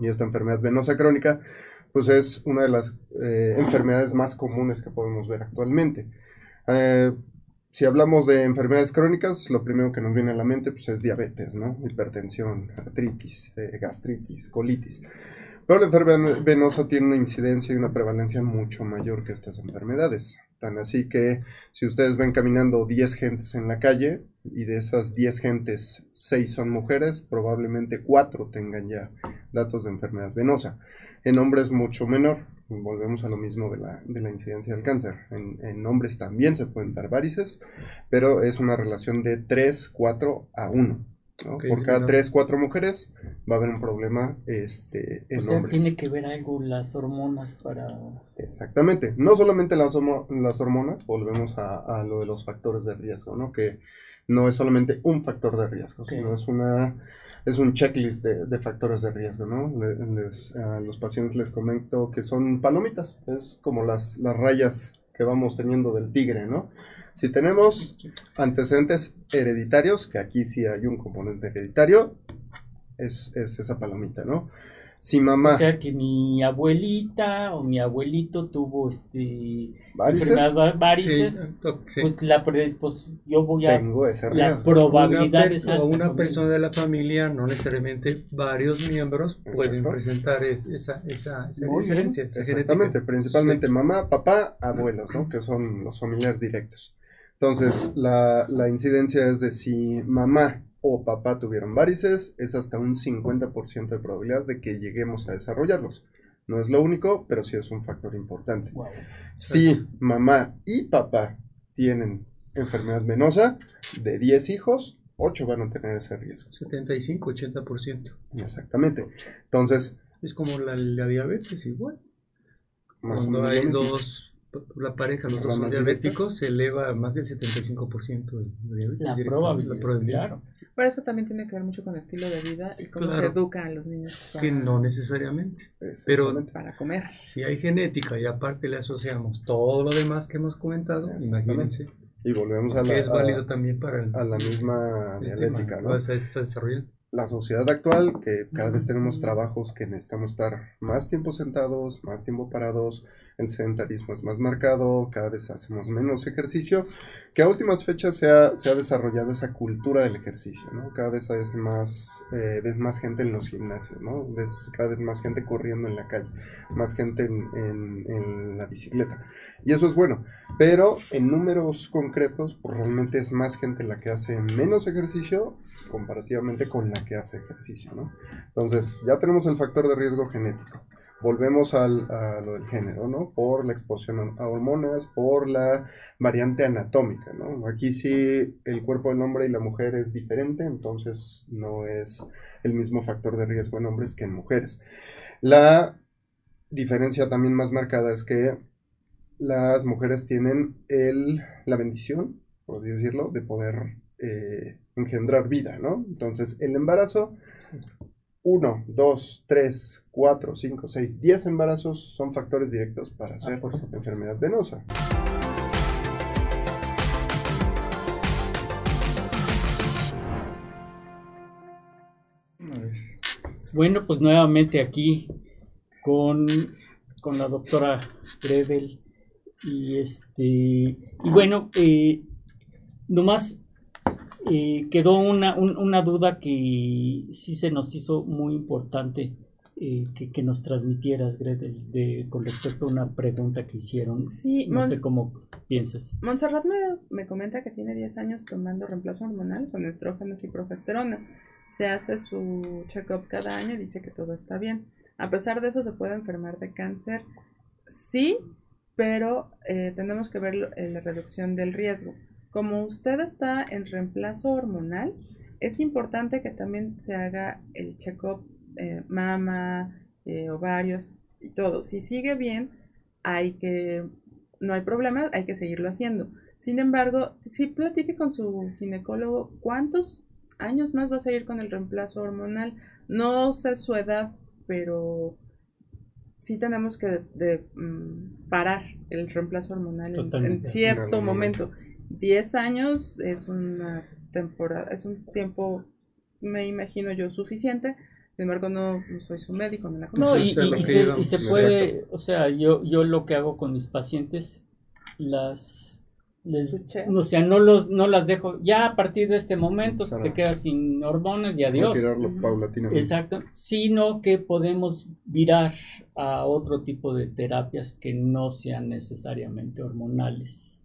Y esta enfermedad venosa crónica, pues es una de las eh, enfermedades más comunes que podemos ver actualmente. Eh, si hablamos de enfermedades crónicas, lo primero que nos viene a la mente pues, es diabetes, ¿no? Hipertensión, artritis, eh, gastritis, colitis. Pero la enfermedad venosa tiene una incidencia y una prevalencia mucho mayor que estas enfermedades. Tan así que si ustedes ven caminando 10 gentes en la calle y de esas 10 gentes 6 son mujeres, probablemente 4 tengan ya datos de enfermedad venosa. En hombres mucho menor, volvemos a lo mismo de la, de la incidencia del cáncer. En, en, hombres también se pueden dar varices, pero es una relación de 3, 4 a 1. ¿no? Ok, Por cada no. 3, 4 mujeres va a haber un problema este, en O sea, hombres. tiene que ver algo las hormonas para... Exactamente. No solamente las, hormo- las hormonas, volvemos a, a lo de los factores de riesgo, ¿no? Que no es solamente un factor de riesgo, sino es una es un checklist de, factores de riesgo, ¿no? Le- les- a los pacientes les comento que son palomitas, es como las, las rayas que vamos teniendo del tigre, ¿no? Si tenemos antecedentes hereditarios, que aquí sí hay un componente hereditario, es, es esa palomita, ¿no? Si mamá... O sea, que mi abuelita o mi abuelito tuvo este varices, enfermedad varices, Sí, sí. pues la predispos yo voy a tengo ese la probabilidad una, per- una persona de la familia, no necesariamente varios miembros, pueden Exacto. presentar es- esa, esa, esa diferencia. esa Exactamente, genética. principalmente mamá, papá, abuelos, ¿no? Que son los familiares directos. Entonces, la, la incidencia es de si mamá o papá tuvieron varices, es hasta un 50% de probabilidad de que lleguemos a desarrollarlos. No es lo único, pero sí es un factor importante. Wow. Si mamá y papá tienen enfermedad venosa, de 10 hijos, 8 van a tener ese riesgo. 75, 80%. Exactamente. Entonces, Es como la, la diabetes, igual. más Cuando hay dos, la pareja, los dos son diabéticos, se eleva a más del 75% de diabetes. La probabilidad, la probabilidad. claro. Pero eso también tiene que ver mucho con el estilo de vida y cómo Claro. se educa a los niños para, Que no necesariamente. Exactamente. para comer. Si hay genética y aparte le asociamos todo lo demás que hemos comentado, imagínense Y volvemos a la, que es a- válido también para el, a la misma dialéctica, tema. ¿no? O sea, está desarrollando. La sociedad actual, que cada vez tenemos trabajos que necesitamos estar más tiempo sentados, más tiempo parados, el sedentarismo es más marcado, cada vez hacemos menos ejercicio, que a últimas fechas se ha, se ha desarrollado esa cultura del ejercicio, ¿no? Cada vez ves más, eh, ves más gente en los gimnasios, ¿no? Ves cada vez más gente corriendo en la calle, más gente en, en- en la bicicleta. Y eso es bueno, pero en números concretos, pues realmente es más gente la que hace menos ejercicio comparativamente con la que hace ejercicio, ¿no? Entonces, ya tenemos el factor de riesgo genético. Volvemos al, a lo del género, ¿no? Por la exposición a hormonas, por la variante anatómica, ¿no? Aquí sí el cuerpo del hombre y la mujer es diferente, entonces no es el mismo factor de riesgo en hombres que en mujeres. La diferencia también más marcada es que las mujeres tienen el, la bendición, por así decirlo, de poder eh, engendrar vida, ¿no? Entonces, el embarazo, 1, 2, 3, 4, 5, 6, 10 embarazos son factores directos para hacer por supuesto. enfermedad venosa. Bueno, pues nuevamente aquí con, con la doctora Grevel. Y este y bueno, eh, nomás eh, quedó una, un- una duda que sí se nos hizo muy importante eh, que, que nos transmitieras, Gretel, de, con respecto a una pregunta que hicieron. Sí, No sé cómo piensas. Montserrat me, me comenta que tiene 10 años tomando reemplazo hormonal con estrógenos y progesterona. Se hace su check-up cada año y dice que todo está bien. A pesar de eso, se puede enfermar de cáncer. Sí, pero eh, tenemos que ver eh, la reducción del riesgo. Como usted está en reemplazo hormonal, es importante que también se haga el check-up eh, mama, eh, ovarios y todo. Si sigue bien, hay que no hay problema, hay que seguirlo haciendo. Sin embargo, si platique con su ginecólogo cuántos años más va a seguir con el reemplazo hormonal. No sé su edad, pero sí tenemos que de- mm, parar el reemplazo hormonal en- en, Totalmente. En cierto momento. 10 años es una temporada, es un tiempo, me imagino yo, suficiente Sin embargo, no, no soy su médico, no la No, conozco. y, es y- se, íbamos. y se Exacto. puede, o sea, yo, yo lo que hago con mis pacientes, las, les, o sea, no los, no las dejo, ya a partir de este momento Empezar te quedas sin hormonas y adiós. Retirarlo Ujú. paulatinamente. Exacto, sino que podemos virar a otro tipo de terapias que no sean necesariamente hormonales.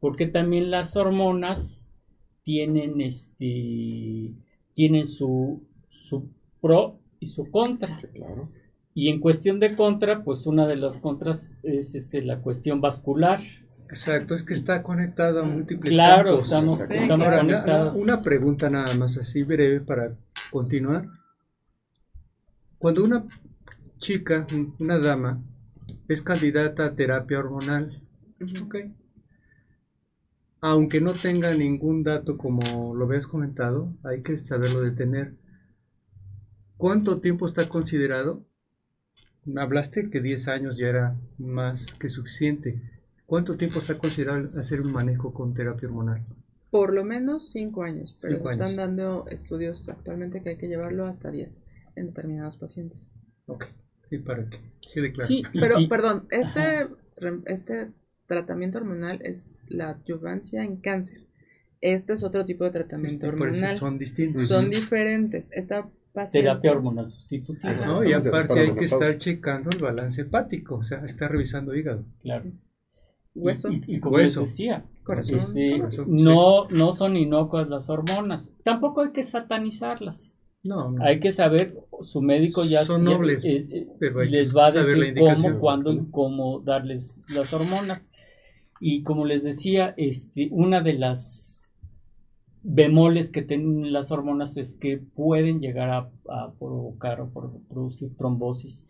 Porque también las hormonas tienen este tienen su, su pro y su contra. Sí, claro. Y en cuestión de contra, pues una de las contras es este la cuestión vascular. Exacto, es que está conectado a múltiples Claro, campos. estamos, estamos Ahora, conectados. Una pregunta nada más así breve para continuar. Cuando una chica, un- una dama, es candidata a terapia hormonal, Ujú. ok, aunque no tenga ningún dato como lo habías comentado, hay que saberlo detener. ¿Cuánto tiempo está considerado? Hablaste que 10 años ya era más que suficiente. ¿Cuánto tiempo está considerado hacer un manejo con terapia hormonal? Por lo menos 5 años, pero Cinco se están años. dando estudios actualmente que hay que llevarlo hasta 10 en determinados pacientes. Ok, sí, para que quede claro. Sí, Pero, y- perdón, este, este tratamiento hormonal es la adyuvancia en cáncer. Este es otro tipo de tratamiento Este, por eso hormonal. son distintos. Son diferentes. Esta paciente, terapia hormonal sustitutiva. Ajá. ¿no? Y aparte hay que estar checando el balance hepático, o sea, está revisando hígado. Claro. hueso, Y, y- y como Hueso. les decía, corazón. este, corazón, no, no son inocuas las hormonas. Tampoco hay que satanizarlas. No, no. Hay que saber, su médico ya Son nobles, es- eh, pero que les va a decir cómo, cuándo y cómo darles las hormonas. Y como les decía, este, una de las bemoles que tienen las hormonas es que pueden llegar a, provocar o producir trombosis.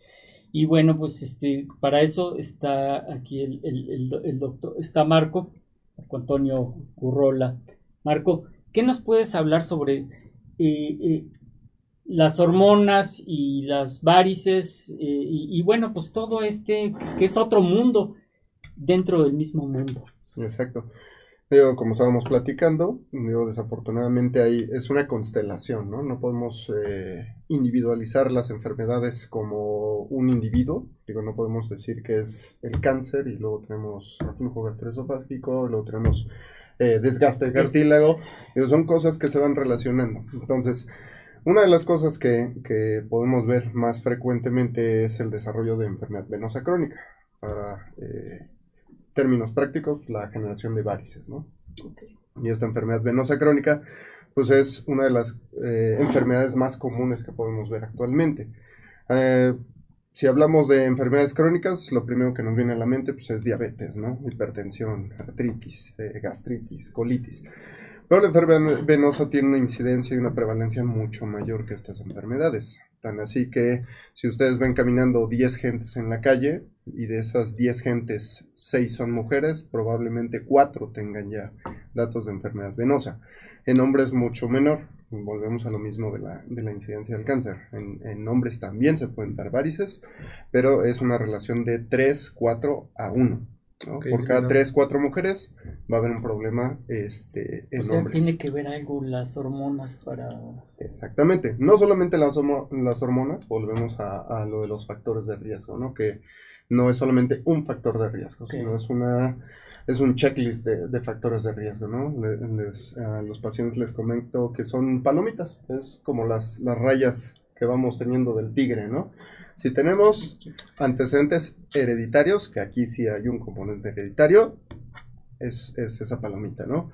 Y bueno, pues este, para eso está aquí el, el- el do- el doctor, está Marco, Marco Antonio Currola. Marco, ¿qué nos puedes hablar sobre eh, eh, las hormonas y las varices eh, y bueno, pues todo este que es otro mundo dentro del mismo mundo? Exacto. Digo, como estábamos platicando, digo, desafortunadamente ahí es una constelación, ¿no? No podemos eh, individualizar las enfermedades como un individuo. Digo, no podemos decir que es el cáncer y luego tenemos reflujo gastroesofágico, luego tenemos eh, desgaste de cartílago. Digo, son cosas que se van relacionando. Entonces, una de las cosas que, que podemos ver más frecuentemente es el desarrollo de enfermedad venosa crónica. Para eh, términos prácticos, la generación de varices, ¿no? Y esta enfermedad venosa crónica, pues es una de las eh, enfermedades más comunes que podemos ver actualmente. Eh, si hablamos de enfermedades crónicas, lo primero que nos viene a la mente pues, es diabetes, ¿no? Hipertensión, artritis, eh, gastritis, colitis. Pero la enfermedad venosa tiene una incidencia y una prevalencia mucho mayor que estas enfermedades. Tan así que si ustedes ven caminando 10 gentes en la calle y de esas 10 gentes 6 son mujeres, probablemente 4 tengan ya datos de enfermedad venosa. En hombres mucho menor. Volvemos a lo mismo de la, de la incidencia del cáncer. En, en hombres también se pueden dar varices, pero es una relación de 3, 4 a 1. ¿no? Ok, Por cada claro. 3, 4 mujeres va a haber un problema este, en O sea, hombres. tiene que ver algo las hormonas para... Exactamente. No solamente las hormonas, volvemos a, a lo de los factores de riesgo, ¿no? Que no es solamente un factor de riesgo, sino es una es un checklist de, de factores de riesgo, ¿no? Le- les- a los pacientes les comento que son palomitas, es como las, las rayas que vamos teniendo del tigre, ¿no? Si tenemos antecedentes hereditarios, que aquí sí hay un componente hereditario, es, es esa palomita, ¿no?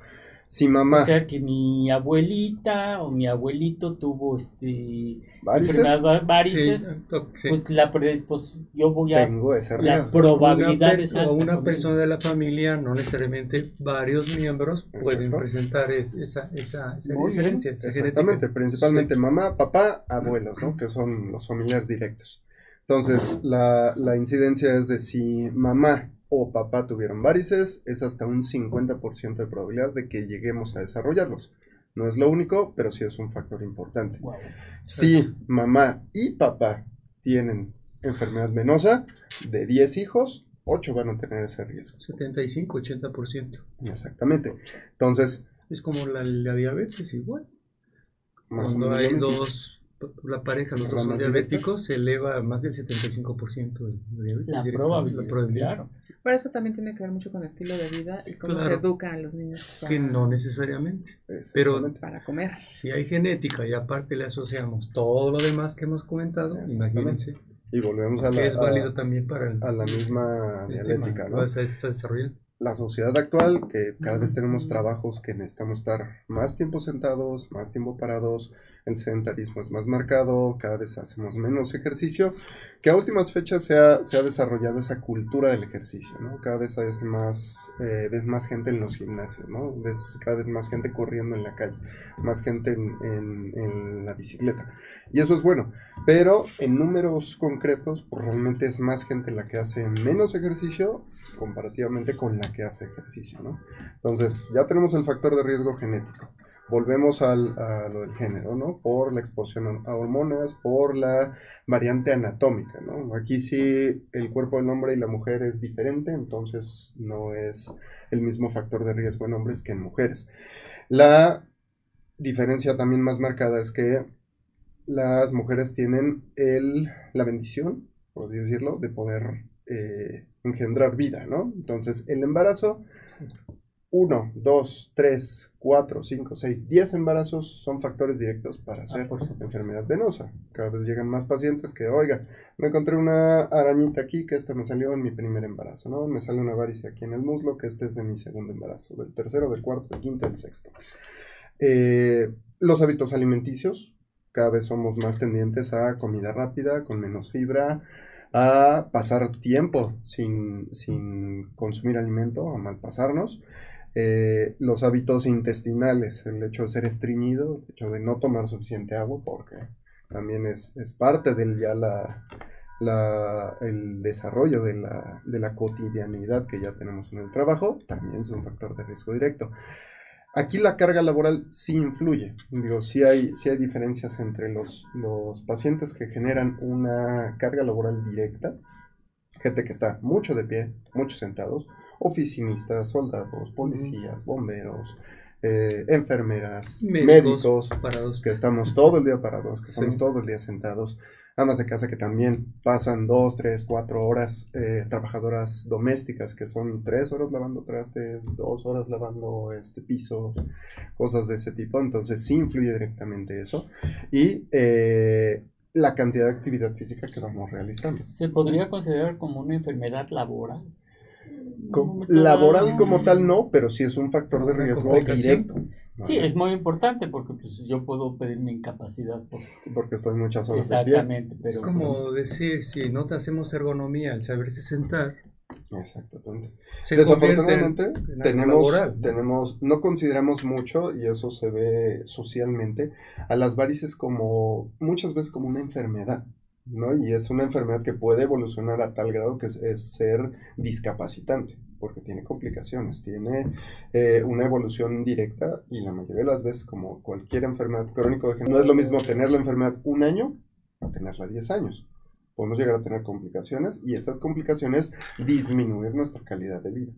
Si mamá... O sea, que mi abuelita o mi abuelito tuvo este varices, enfermedad varices, Sí, sí. pues la predisposición, yo voy a... tengo ese La riesgo. probabilidad Una per- es alta. o una persona de la familia, no necesariamente varios miembros, pueden Exacto. presentar es- esa, esa, esa Muy bien. herencia, esa Exactamente, genética. principalmente mamá, papá, abuelos, ¿no? Que son los familiares directos. Entonces, la, la incidencia es de si mamá o papá tuvieron varices, es hasta un 50% de probabilidad de que lleguemos a desarrollarlos. No es lo único, pero sí es un factor importante. Guau. Si mamá y papá tienen enfermedad venosa, de 10 hijos, 8 van a tener ese riesgo. 75, 80%. Exactamente. Entonces, Es como la, la diabetes, igual. más Cuando hay mismo. dos la pareja, los dos son diabéticos, se eleva a más del 75% el diabetes. La probabilidad, la probabilidad. claro. Pero eso también tiene que ver mucho con el estilo de vida y cómo se Claro. educa a los niños para, Que no necesariamente. Exactamente. para comer. Si hay genética y aparte le asociamos todo lo demás que hemos comentado, imagínense Y volvemos a la, que es a- válido también para el, a la misma el dialética, tema. ¿no? O sea, está desarrollando. La sociedad actual, que cada vez tenemos trabajos que necesitamos estar más tiempo sentados, más tiempo parados, el sedentarismo es más marcado, cada vez hacemos menos ejercicio, que a últimas fechas se ha, se ha desarrollado esa cultura del ejercicio, ¿no? Cada vez es más, eh, ves más gente en los gimnasios, ¿no? Ves cada vez más gente corriendo en la calle, más gente en, en- en la bicicleta. Y eso es bueno, pero en números concretos, pues realmente es más gente la que hace menos ejercicio comparativamente con la que hace ejercicio, ¿no? Entonces, ya tenemos el factor de riesgo genético. Volvemos al, a lo del género, ¿no? Por la exposición a hormonas, por la variante anatómica, ¿no? Aquí sí el cuerpo del hombre y la mujer es diferente, entonces no es el mismo factor de riesgo en hombres que en mujeres. La diferencia también más marcada es que las mujeres tienen el, la bendición, por así decirlo, de poder eh, engendrar vida, ¿no? Entonces, el embarazo, 1, 2, 3, 4, 5, 6, 10 embarazos son factores directos para hacer por supuesto. enfermedad venosa. Cada vez llegan más pacientes que, oiga, me encontré una arañita aquí que esta me salió en mi primer embarazo, ¿no? Me sale una varice aquí en el muslo que este es de mi segundo embarazo, del tercero, del cuarto, del quinto, del sexto. Eh, los hábitos alimenticios, cada vez somos más tendientes a comida rápida, con menos fibra, a pasar tiempo sin, sin consumir alimento, a malpasarnos. Eh, los hábitos intestinales, el hecho de ser estreñido, el hecho de no tomar suficiente agua, porque también es, es parte del ya la, la- el desarrollo de la, de la cotidianidad que ya tenemos en el trabajo, también es un factor de riesgo directo. Aquí la carga laboral sí influye. Digo, sí hay, sí hay diferencias entre los, los pacientes que generan una carga laboral directa, gente que está mucho de pie, muchos sentados, oficinistas, soldados, policías, bomberos, eh, enfermeras, Médicos, médicos, parados. que estamos todo el día parados, que estamos Sí. todo el día sentados, amas de casa que también pasan dos, tres, cuatro horas, eh, trabajadoras domésticas que son tres horas lavando trastes, dos horas lavando este, pisos, cosas de ese tipo, entonces sí influye directamente eso, y eh, la cantidad de actividad física que vamos realizando. ¿Se podría considerar como una enfermedad laboral? Co- laboral como tal no, pero sí es un factor de riesgo directo. Sí, es muy importante porque pues, yo puedo pedir mi incapacidad. por- Porque estoy muchas horas de pie. Exactamente, pero Es como pues, decir, si no te hacemos ergonomía al saberse sentar, Exactamente. se Desafortunadamente tenemos, laboral, ¿no? tenemos, no consideramos mucho, y eso se ve socialmente, a las varices como, muchas veces como una enfermedad, ¿no? Y es una enfermedad que puede evolucionar a tal grado que es, es ser discapacitante, porque tiene complicaciones, tiene eh, una evolución directa, y la mayoría de las veces, como cualquier enfermedad crónica, no es lo mismo tener la enfermedad un año a tenerla 10 años. Podemos llegar a tener complicaciones y esas complicaciones disminuir nuestra calidad de vida.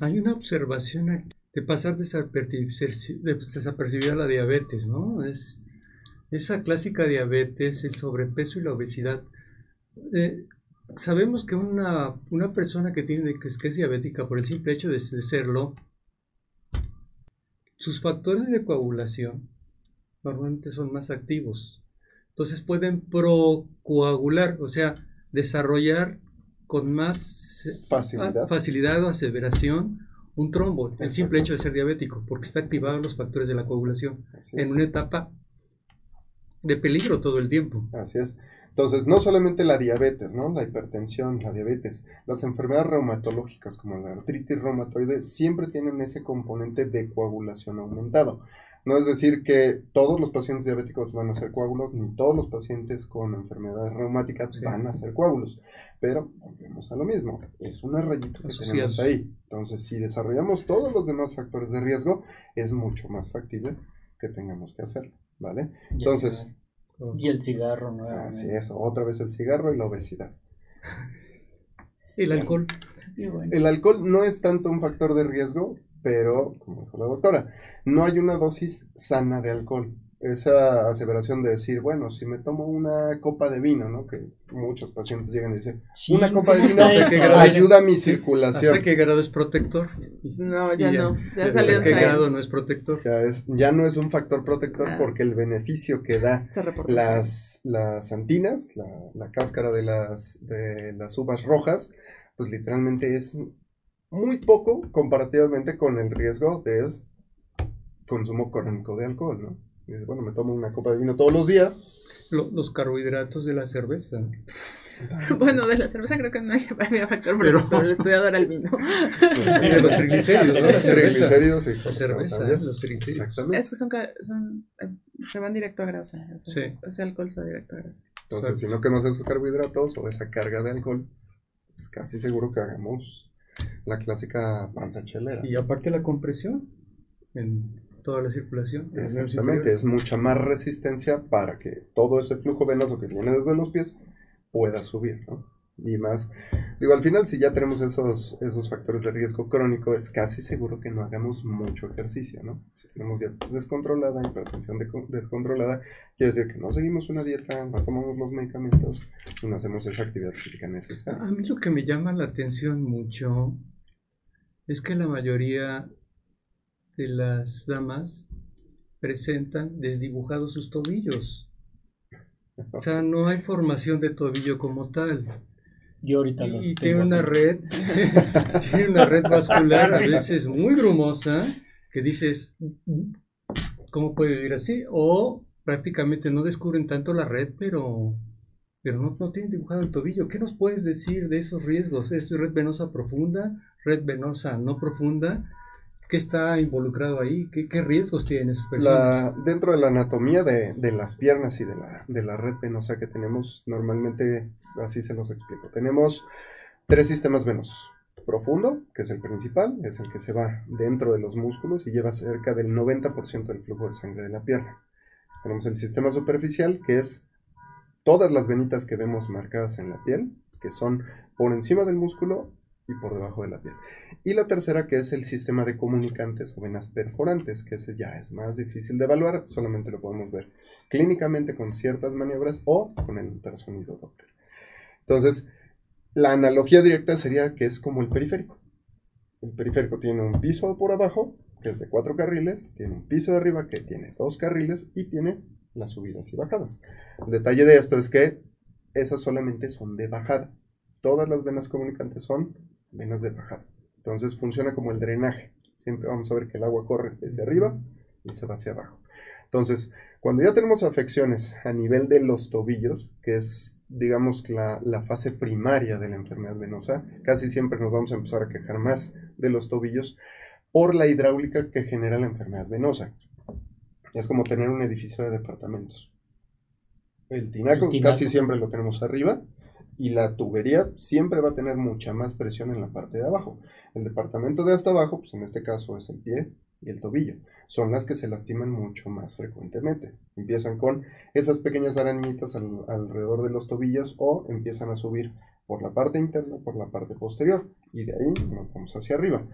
Hay una observación de pasar desaperci- de- desapercibida la diabetes, ¿no? Es esa clásica diabetes, el sobrepeso y la obesidad. Eh, sabemos que una, una persona que tiene que es, que es diabética por el simple hecho de, de serlo, sus factores de coagulación normalmente son más activos. Entonces pueden procoagular, o sea, desarrollar con más Facilidad. Ah, facilidad o aseveración un trombo, el simple hecho de ser diabético, porque está activados los factores de la coagulación Así en es. una etapa de peligro todo el tiempo. Así es. Entonces, no solamente la diabetes, ¿no? La hipertensión, la diabetes, las enfermedades reumatológicas como la artritis reumatoide siempre tienen ese componente de coagulación aumentado. No es decir que todos los pacientes diabéticos van a ser coágulos, ni todos los pacientes con enfermedades reumáticas Sí. van a ser coágulos. Pero volvemos a lo mismo, es una rayita que Asociados. tenemos ahí. Entonces, si desarrollamos todos los demás factores de riesgo, es mucho más factible que tengamos que hacerlo, ¿vale? Entonces, Y el cigarro nuevamente. Así es, otra vez el cigarro y la obesidad. El alcohol, Y bueno, El alcohol no es tanto un factor de riesgo, pero, como dijo la doctora, no hay una dosis sana de alcohol. esa aseveración de decir, bueno, si me tomo una copa de vino, ¿no? Que muchos pacientes llegan y dicen, Sí, una copa de ¿cómo vino ayuda a mi ¿Hasta circulación. qué grado es protector? No, ya no. Ya ¿Hasta salió en no es protector? Ya, es, ya no es un factor protector Ah, porque sí. el beneficio que da las, las antinas, la, la cáscara de las, de las uvas rojas, pues literalmente es muy poco comparativamente con el riesgo de es consumo crónico de alcohol, ¿no? Y dices, bueno, me tomo una copa de vino todos los días. Lo- los carbohidratos de la cerveza. Bueno, de la cerveza creo que no hay- había factor Pero-. El estudiador el vino. Sí, de los triglicéridos, ¿no? Los triglicéridos La colesterol cerveza, también. los triglicéridos. Exactamente. Es que son, eh, se van directo a grasa. sea, Sí. Ese alcohol se va directo a grasa. Entonces, si no quemas esos carbohidratos o esa carga de alcohol, es casi seguro que hagamos la clásica panza chelera. Y aparte la compresión en toda la circulación. Exactamente, es mucha más resistencia para que todo ese flujo venoso que viene desde los pies pueda subir, ¿no? Y más, digo, al final si ya tenemos esos, esos factores de riesgo crónico, es casi seguro que no hagamos mucho ejercicio, ¿no? Si tenemos diabetes descontrolada, hipertensión descontrolada, quiere decir que no seguimos una dieta, no tomamos los medicamentos y no hacemos esa actividad física necesaria. A mí lo que me llama la atención mucho es que la mayoría de las damas presentan desdibujados sus tobillos. O sea, no hay formación de tobillo como tal. Yo ahorita lo Y tengo tiene una así. red, tiene una red vascular a veces muy grumosa que dices, ¿cómo puede vivir así? O prácticamente no descubren tanto la red, pero, pero no, no tienen dibujado el tobillo. ¿Qué nos puedes decir de esos riesgos? ¿Es red venosa profunda, red venosa no profunda? ¿Qué está involucrado ahí? ¿Qué, qué riesgos tienen esas personas? La, dentro de la anatomía de, de las piernas y de la, de la red venosa que tenemos, normalmente así se los explico. Tenemos tres sistemas venosos. Profundo, que es el principal, es el que se va dentro de los músculos y lleva cerca del 90% del flujo de sangre de la pierna. Tenemos el sistema superficial, que es todas las venitas que vemos marcadas en la piel, que son por encima del músculo y por debajo de la piel. Y la tercera que es el sistema de comunicantes o venas perforantes, que ese ya es más difícil de evaluar, solamente lo podemos ver clínicamente con ciertas maniobras o con el ultrasonido Doppler. Entonces, la analogía directa sería que es como el periférico. El periférico tiene un piso por abajo, que es de cuatro carriles, tiene un piso de arriba que tiene dos carriles y tiene las subidas y bajadas. El detalle de esto es que esas solamente son de bajada. Todas las venas comunicantes son venas de bajada. Entonces funciona como el drenaje. Siempre vamos a ver que el agua corre desde arriba y se va hacia abajo. Entonces, cuando ya tenemos afecciones a nivel de los tobillos, que es, digamos, la, la fase primaria de la enfermedad venosa, casi siempre nos vamos a empezar a quejar más de los tobillos por la hidráulica que genera la enfermedad venosa. Es como tener un edificio de departamentos. El tinaco, El tinaco. casi siempre lo tenemos arriba y la tubería siempre va a tener mucha más presión en la parte de abajo. El departamento de hasta abajo, pues en este caso es el pie y el tobillo, son las que se lastiman mucho más frecuentemente. Empiezan con esas pequeñas arañitas al- alrededor de los tobillos o empiezan a subir por la parte interna, por la parte posterior y de ahí nos vamos hacia arriba.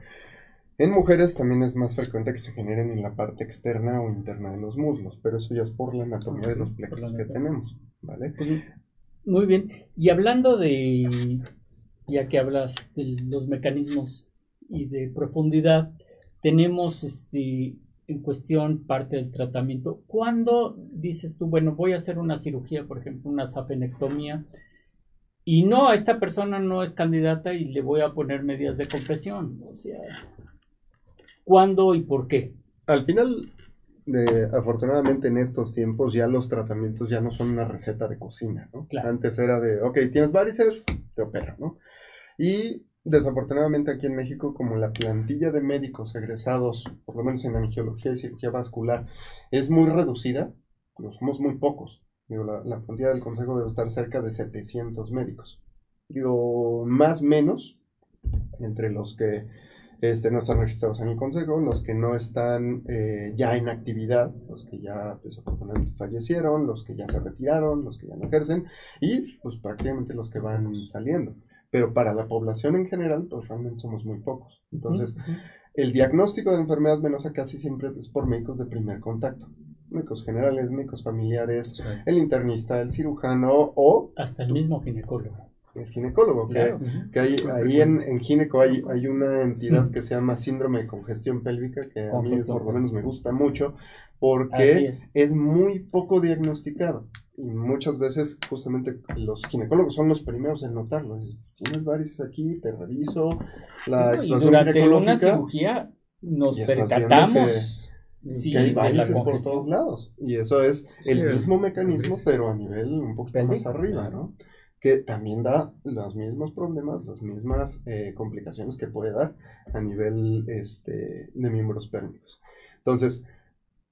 En mujeres también es más frecuente que se generen en la parte externa o interna de los muslos, pero eso ya es por la anatomía de los plexos que tenemos, ¿vale? Muy bien. Y hablando de, ya que hablas de los mecanismos y de profundidad, tenemos este en cuestión parte del tratamiento. ¿Cuándo dices tú, bueno, voy a hacer una cirugía, por ejemplo, una safenectomía, y no, esta persona no es candidata y le voy a poner medidas de compresión? O sea, ¿cuándo y por qué? Al final, de- afortunadamente en estos tiempos ya los tratamientos ya no son una receta de cocina, ¿no? Claro. Antes era de, ok, tienes varices, te opera, ¿no? Y desafortunadamente aquí en México, como la plantilla de médicos egresados, por lo menos en angiología y cirugía vascular, es muy reducida, somos muy pocos. Digo, la, la plantilla del consejo debe estar cerca de 700 médicos. Digo, más menos, entre los que este, no están registrados en el consejo, los que no están eh, ya en actividad, los que ya desafortunadamente fallecieron, los que ya se retiraron, los que ya no ejercen y pues prácticamente los que van saliendo. Pero para la población en general, pues realmente somos muy pocos. Entonces, el diagnóstico de enfermedad venosa casi siempre es por médicos de primer contacto. médicos generales, médicos familiares, el internista, el cirujano o Hasta el mismo ginecólogo. El ginecólogo, que, Claro. que hay, ahí en, en gineco hay, hay una entidad que se llama síndrome de congestión pélvica, que a mí por lo menos me gusta mucho, porque es. es muy poco diagnosticado. Y muchas veces justamente los ginecólogos son los primeros en notarlo. Tienes varices aquí, te reviso. La y exploración durante una cirugía nos y percatamos sí, que hay varices por todos lados. Y eso es el mismo mecanismo, pero a nivel un poquito más arriba, claro. ¿no? Que también da los mismos problemas, las mismas eh, complicaciones que puede dar a nivel este, de miembros pélvicos. Entonces,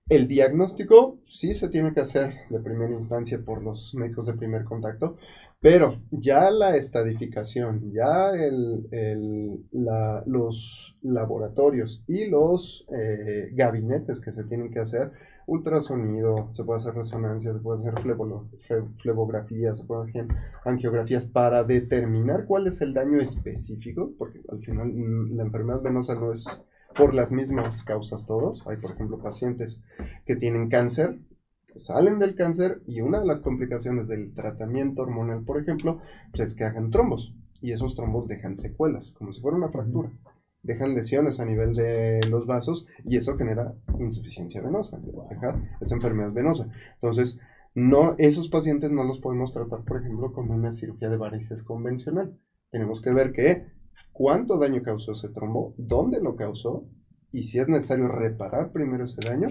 el diagnóstico sí se tiene que hacer de primera instancia por los médicos de primer contacto, pero ya la estadificación, ya el, el- la- los laboratorios y los eh, gabinetes que se tienen que hacer, ultrasonido, se puede hacer resonancia, se puede hacer flebolo- fle- flebografía, se puede hacer angiografías para determinar cuál es el daño específico, porque al final mm, la enfermedad venosa no es por las mismas causas todos. Hay, por ejemplo, pacientes que tienen cáncer, salen del cáncer y una de las complicaciones del tratamiento hormonal, por ejemplo, pues es que hagan trombos. Y esos trombos dejan secuelas, como si fuera una fractura. Dejan lesiones a nivel de los vasos y eso genera insuficiencia venosa, esa enfermedad venosa. Entonces, no, esos pacientes no los podemos tratar, por ejemplo, con una cirugía de varices convencional. Tenemos que ver que cuánto daño causó ese trombo, dónde lo causó y si es necesario reparar primero ese daño,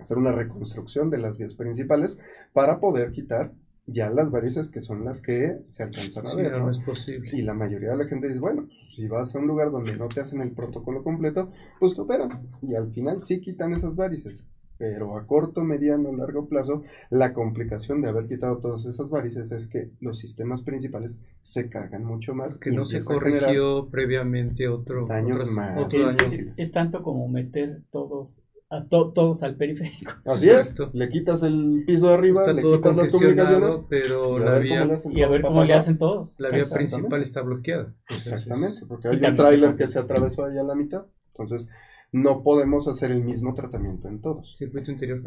hacer una reconstrucción de las vías principales para poder quitar ya las varices que son las que se alcanzan a Sí, ver. no, es posible. Y la mayoría de la gente dice, bueno, pues, si vas a un lugar donde no te hacen el protocolo completo, pues te operan. Y al final sí quitan esas varices. Pero a corto, mediano, largo plazo, la complicación de haber quitado todas esas varices es que los sistemas principales se cargan mucho más. Que no se corrigió previamente otro, daños más otro daño. Es tanto como meter todos a to- todos al periférico. Así es, le quitas el piso de arriba, Está le todo quitas las pero y a la ver vía, cómo le hacen Y a ver cómo le hacen todos. la vía principal está bloqueada. Exactamente, porque hay un tráiler que se atravesó ahí a la mitad. Entonces, no podemos hacer el mismo tratamiento en todos. Circuito interior.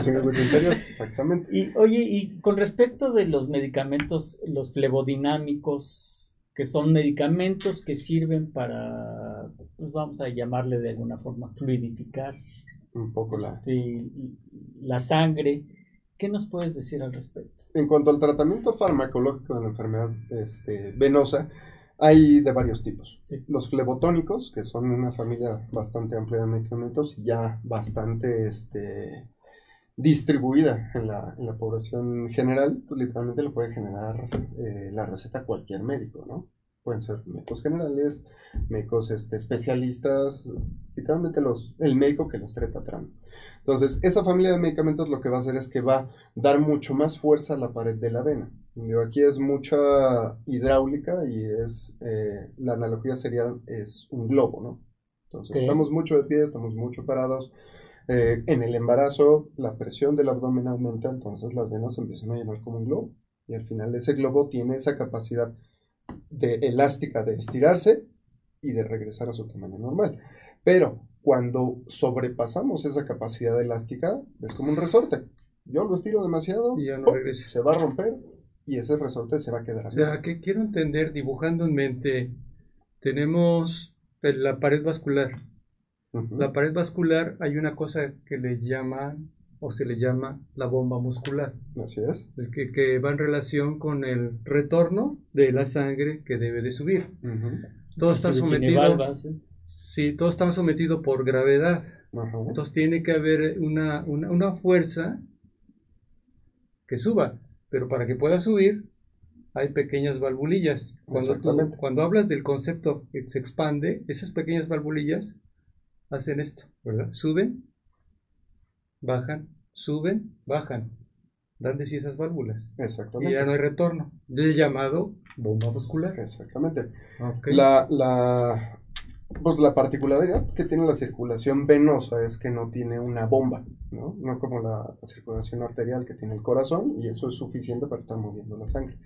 circuito interior, exactamente. Y oye, y con respecto de los medicamentos, los flebodinámicos, que son medicamentos que sirven para, pues vamos a llamarle de alguna forma, fluidificar Un poco la... este, la sangre. ¿Qué nos puedes decir al respecto? En cuanto al tratamiento farmacológico de la enfermedad este, venosa, hay de varios tipos. Sí. Los flebotónicos, que son una familia bastante amplia de medicamentos, ya bastante este, distribuida en la, en la población general, pues literalmente lo puede generar eh, la receta cualquier médico, ¿no? Pueden ser médicos generales, médicos este, especialistas, literalmente los, el médico que los esté tratando. Entonces, esa familia de medicamentos lo que va a hacer es que va a dar mucho más fuerza a la pared de la vena. Digo, aquí es mucha hidráulica y es, eh, la analogía sería, es un globo, ¿no? Entonces, estamos mucho de pie, estamos mucho parados. Eh, en el embarazo, la presión del abdomen aumenta, entonces las venas se empiezan a llenar como un globo. Y al final ese globo tiene esa capacidad de elástica de estirarse y de regresar a su tamaño normal. Pero cuando sobrepasamos esa capacidad elástica, es como un resorte. Yo lo estiro demasiado, Y ya no regresa. se va a romper y ese resorte se va a quedar O sea, que quiero entender, dibujando en mente, tenemos la pared vascular. La pared vascular hay una cosa que le llaman o se le llama la bomba muscular, Así es. el que, que va en relación con el retorno de la sangre que debe de subir. Ujú. Todo está sometido, valvas, ¿eh? sí, todo está sometido por gravedad. Ajá. Entonces tiene que haber una, una, una fuerza que suba, pero para que pueda subir hay pequeñas valvulillas. Cuando, tú- Exactamente. cuando hablas del concepto que se expande, esas pequeñas valvulillas hacen esto, ¿verdad? Suben, bajan, suben, bajan. Dan de sí esas válvulas. Y Exactamente. ya no hay retorno. Es llamado bomba muscular. Exactamente. La, la, pues la particularidad que tiene la circulación venosa es que no tiene una bomba, ¿no? No como la, la circulación arterial que tiene el corazón y eso es suficiente para estar moviendo la sangre.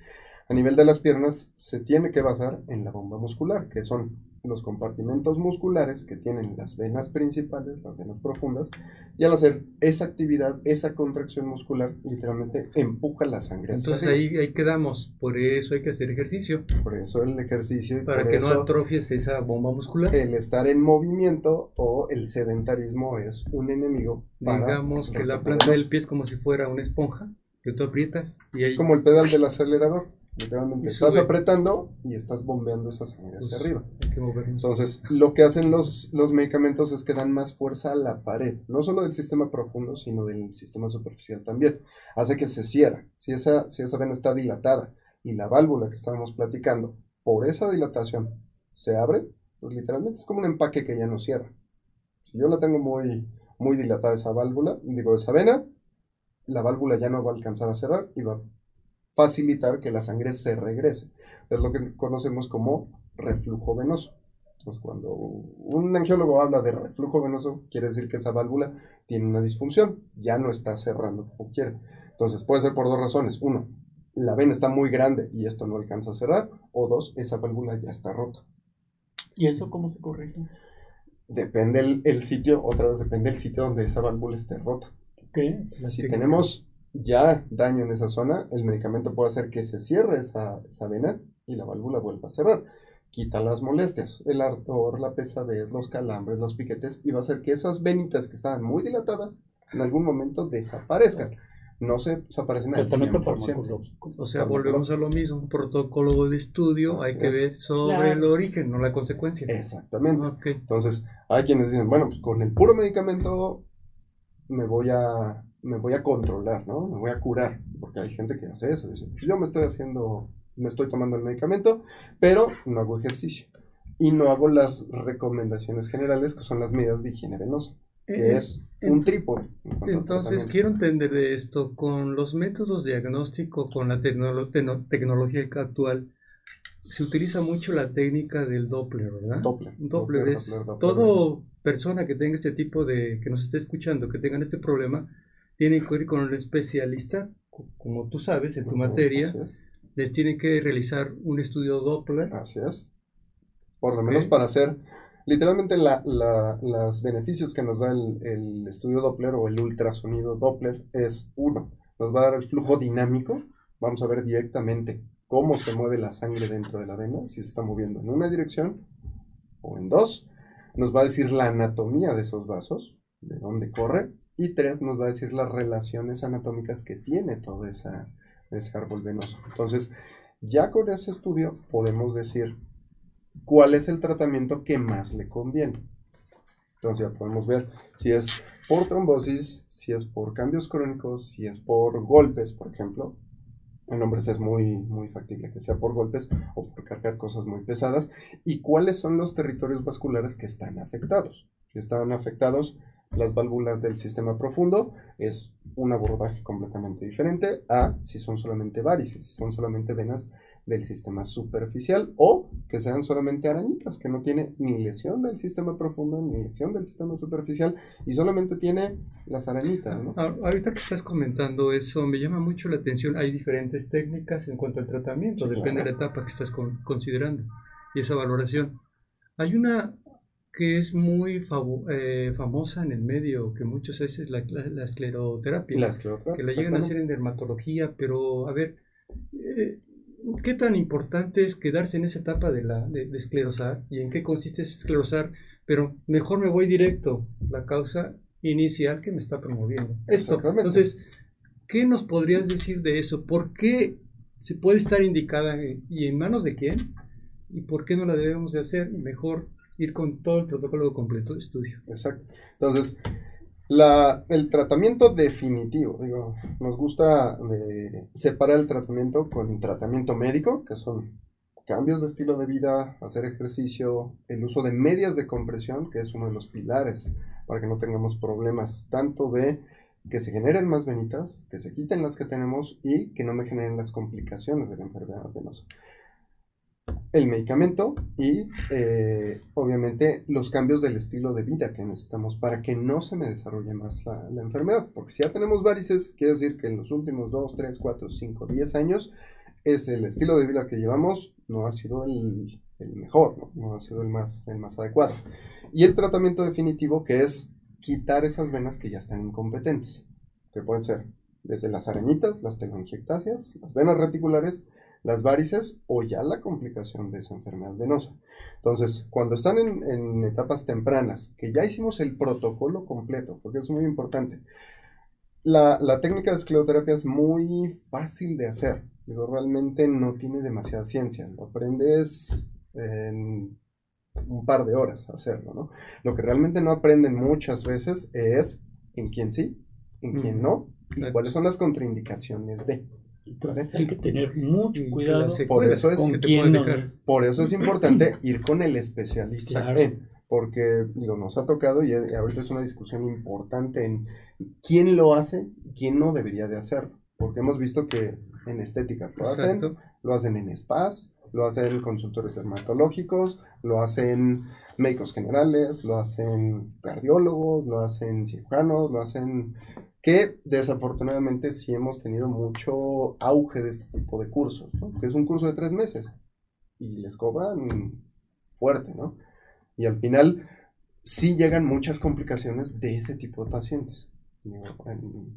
A nivel de las piernas se tiene que basar en la bomba muscular, que son los compartimentos musculares que tienen las venas principales, las venas profundas, y al hacer esa actividad, esa contracción muscular, literalmente empuja la sangre. Entonces ahí, ahí quedamos. Por eso hay que hacer ejercicio. Por eso el ejercicio Para que no atrofies esa bomba muscular. el estar en movimiento o el sedentarismo es un enemigo. para Digamos que la planta del pie es como si fuera una esponja que tú aprietas y ahí Es como el pedal del acelerador. Literalmente estás apretando y estás bombeando esa sangre hacia pues, arriba. Entonces, lo que hacen los, los medicamentos es que dan más fuerza a la pared, no solo del sistema profundo, sino del sistema superficial también. Hace que se cierre. Si esa, si esa vena está dilatada y la válvula que estábamos platicando, por esa dilatación, se abre, pues literalmente es como un empaque que ya no cierra. Si yo la tengo muy, muy dilatada esa válvula, digo, esa vena, la válvula ya no va a alcanzar a cerrar y va a facilitar que la sangre se regrese. Es lo que conocemos como reflujo venoso. Entonces, cuando un angiólogo habla de reflujo venoso, quiere decir que esa válvula tiene una disfunción, ya no está cerrando como quiere. Entonces, puede ser por dos razones. Uno, la vena está muy grande y esto no alcanza a cerrar. O dos, esa válvula ya está rota. ¿Y eso cómo se corrige? Depende el, el sitio, otra vez depende el sitio donde esa válvula esté rota. ¿Qué? La si tenemos ya daño en esa zona, el medicamento puede hacer que se cierre esa, esa vena y la válvula vuelva a cerrar. Quita las molestias, el ardor, la pesadez, los calambres, los piquetes y va a hacer que esas venitas que estaban muy dilatadas en algún momento desaparezcan. No se desaparecen al Tratamiento 100%. farmacológico. O sea, volvemos a lo mismo, un protocolo de estudio, hay que es. ver sobre Claro. el origen, no la consecuencia. Exactamente. Ok. Entonces, hay quienes dicen, bueno, pues con el puro medicamento me voy a, me voy a controlar, ¿no? Me voy a curar, porque hay gente que hace eso. Dice, "Pues yo me estoy haciendo, me estoy tomando el medicamento, pero no hago ejercicio. Y no hago las recomendaciones generales, que son las medidas de higiene venosa, que Eh, es un trípode. en Entonces, quiero entender de esto, con los métodos diagnósticos, con la tecnología actual, se utiliza mucho la técnica del Doppler, ¿verdad? Doppler. Doppler, Doppler, es Doppler, todo persona que tenga este tipo de, que nos esté escuchando, que tengan este problema, tiene que ir con el especialista, co- como tú sabes, en tu materia, les tiene que realizar un estudio Doppler. Así es. Por lo menos para hacer, literalmente la, la- los beneficios que nos da el, el estudio Doppler o el ultrasonido Doppler es uno, nos va a dar el flujo dinámico, vamos a ver directamente cómo se mueve la sangre dentro de la vena, si se está moviendo en una dirección o en dos, nos va a decir la anatomía de esos vasos, de dónde corre, y tres, nos va a decir las relaciones anatómicas que tiene todo ese árbol venoso. Entonces, ya con ese estudio podemos decir cuál es el tratamiento que más le conviene. Entonces ya podemos ver si es por trombosis, si es por cambios crónicos, si es por golpes, por ejemplo. En hombres es muy, muy factible que sea por golpes o por cargar cosas muy pesadas. Y cuáles son los territorios vasculares que están afectados. Si están afectados las válvulas del sistema profundo, es un abordaje completamente diferente a si son solamente varices, si son solamente venas del sistema superficial o que sean solamente arañitas, que no tiene ni lesión del sistema profundo ni lesión del sistema superficial y solamente tiene las arañitas, ¿no? Ah, Ahorita que estás comentando eso, me llama mucho la atención. Hay diferentes técnicas en cuanto al tratamiento, Sí, depende claro. de la etapa que estás con- considerando y esa valoración. Hay una que es muy eh, famosa en el medio, que muchos hacen, la, la, la escleroterapia, Y las que la llegan a hacer en dermatología, pero a ver, eh, ¿qué tan importante es quedarse en esa etapa de, la, de, de esclerosar? ¿Y en qué consiste ese esclerosar? Pero mejor me voy directo, la causa inicial que me está promoviendo. Esto, entonces, ¿qué nos podrías decir de eso? ¿Por qué se puede estar indicada y en manos de quién? ¿Y por qué no la debemos de hacer? Mejor ir con todo el protocolo completo de estudio. Exacto. Entonces, la, el tratamiento definitivo, digo, nos gusta de separar el tratamiento con tratamiento médico, que son cambios de estilo de vida, hacer ejercicio, el uso de medias de compresión, que es uno de los pilares para que no tengamos problemas tanto de que se generen más venitas, que se quiten las que tenemos y que no me generen las complicaciones de la enfermedad venosa. El medicamento y eh, obviamente los cambios del estilo de vida que necesitamos para que no se me desarrolle más la, enfermedad. Porque si ya tenemos varices, quiere decir que en los últimos 2, 3, 4, 5, 10 años es el estilo de vida que llevamos no ha sido el, el mejor, ¿no? no ha sido el más, el más adecuado. Y el tratamiento definitivo que es quitar esas venas que ya están incompetentes, que pueden ser desde las arañitas, las telangiectasias, las venas reticulares, las varices o ya la complicación de esa enfermedad venosa. Entonces, cuando están en, en etapas tempranas, que ya hicimos el protocolo completo, porque es muy importante, la, la técnica de escleroterapia es muy fácil de hacer, pero realmente no tiene demasiada ciencia, lo aprendes en un par de horas hacerlo, ¿no? Lo que realmente no aprenden muchas veces es en quién sí, en quién no, y cuáles son las contraindicaciones de. Entonces hay que tener mucho cuidado Por eso es- con que te quién pueden nos- dejar. Por eso es importante ir con el especialista Claro. en, porque digo, nos ha tocado y eh, ahorita es una discusión importante en quién lo hace, quién no debería de hacerlo, porque hemos visto que en estéticas lo hacen, lo hacen en spas, lo hacen consultores dermatológicos, lo hacen médicos generales, lo hacen cardiólogos, lo hacen cirujanos, lo hacen que desafortunadamente sí hemos tenido mucho auge de este tipo de cursos, ¿no? que es un curso de tres meses y les cobran fuerte, ¿no? Y al final sí llegan muchas complicaciones de ese tipo de pacientes.